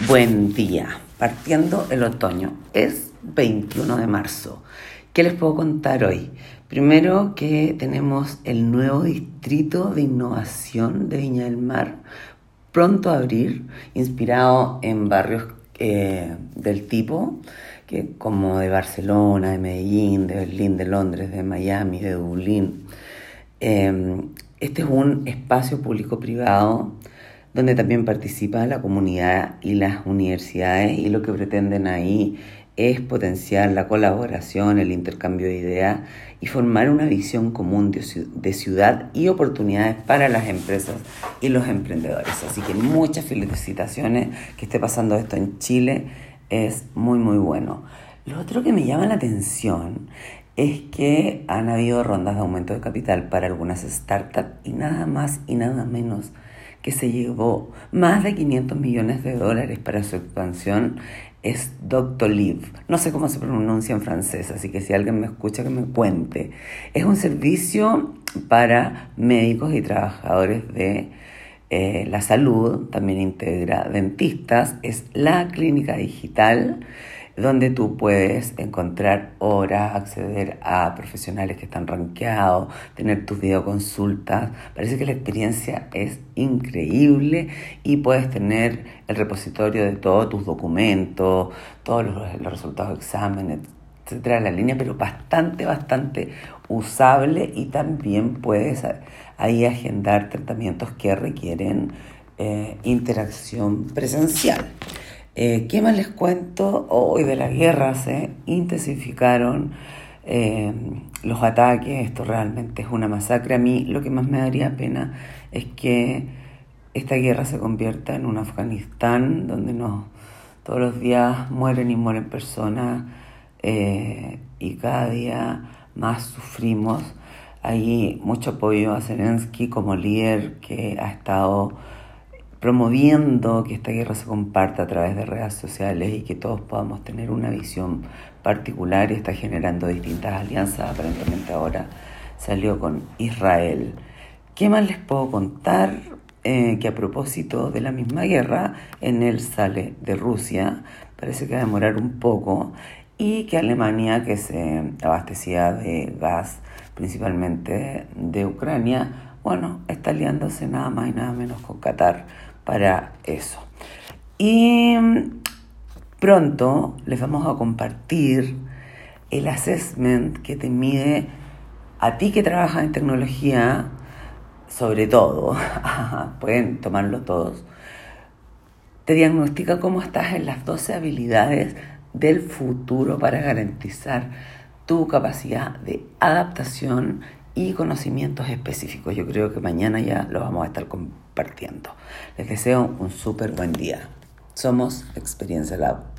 Buen día, partiendo el otoño. Es 21 de marzo. ¿Qué les puedo contar hoy? Primero que tenemos el nuevo distrito de innovación de Viña del Mar, pronto a abrir, inspirado en barrios eh, del tipo, que, como de Barcelona, de Medellín, de Berlín, de Londres, de Miami, de Dublín. Eh, este es un espacio público-privado donde también participa la comunidad y las universidades y lo que pretenden ahí es potenciar la colaboración, el intercambio de ideas y formar una visión común de ciudad y oportunidades para las empresas y los emprendedores. Así que muchas felicitaciones que esté pasando esto en Chile, es muy muy bueno. Lo otro que me llama la atención es que han habido rondas de aumento de capital para algunas startups y nada más y nada menos que se llevó más de 500 millones de dólares para su expansión es Doctolib. No sé cómo se pronuncia en francés, así que si alguien me escucha que me cuente. Es un servicio para médicos y trabajadores de eh, la salud, también integra dentistas, es la clínica digital donde tú puedes encontrar horas, acceder a profesionales que están rankeados, tener tus videoconsultas. Parece que la experiencia es increíble y puedes tener el repositorio de todos tus documentos, todos los, resultados de exámenes, etcétera, la línea, pero bastante, bastante usable y también puedes ahí agendar tratamientos que requieren eh, interacción presencial. Eh, ¿Qué más les cuento? Hoy de las guerras se intensificaron eh, los ataques, esto realmente es una masacre. A mí lo que más me daría pena es que esta guerra se convierta en un Afganistán donde todos los días mueren y mueren personas eh, y cada día más sufrimos. Hay mucho apoyo a Zelensky como líder que ha estado promoviendo que esta guerra se comparta a través de redes sociales y que todos podamos tener una visión particular y está generando distintas alianzas. Aparentemente ahora salió con Israel. ¿Qué más les puedo contar? Eh, que a propósito de la misma guerra, en él sale de Rusia, parece que va a demorar un poco, y que Alemania, que se abastecía de gas principalmente de Ucrania, bueno, está aliándose nada más y nada menos con Qatar para eso. Y pronto les vamos a compartir el assessment que te mide a ti que trabajas en tecnología, sobre todo, pueden tomarlo todos, te diagnostica cómo estás en las 12 habilidades del futuro para garantizar tu capacidad de adaptación y conocimientos específicos. Yo creo que mañana ya lo vamos a estar compartiendo. Les deseo un súper buen día. Somos Experiencia Lab.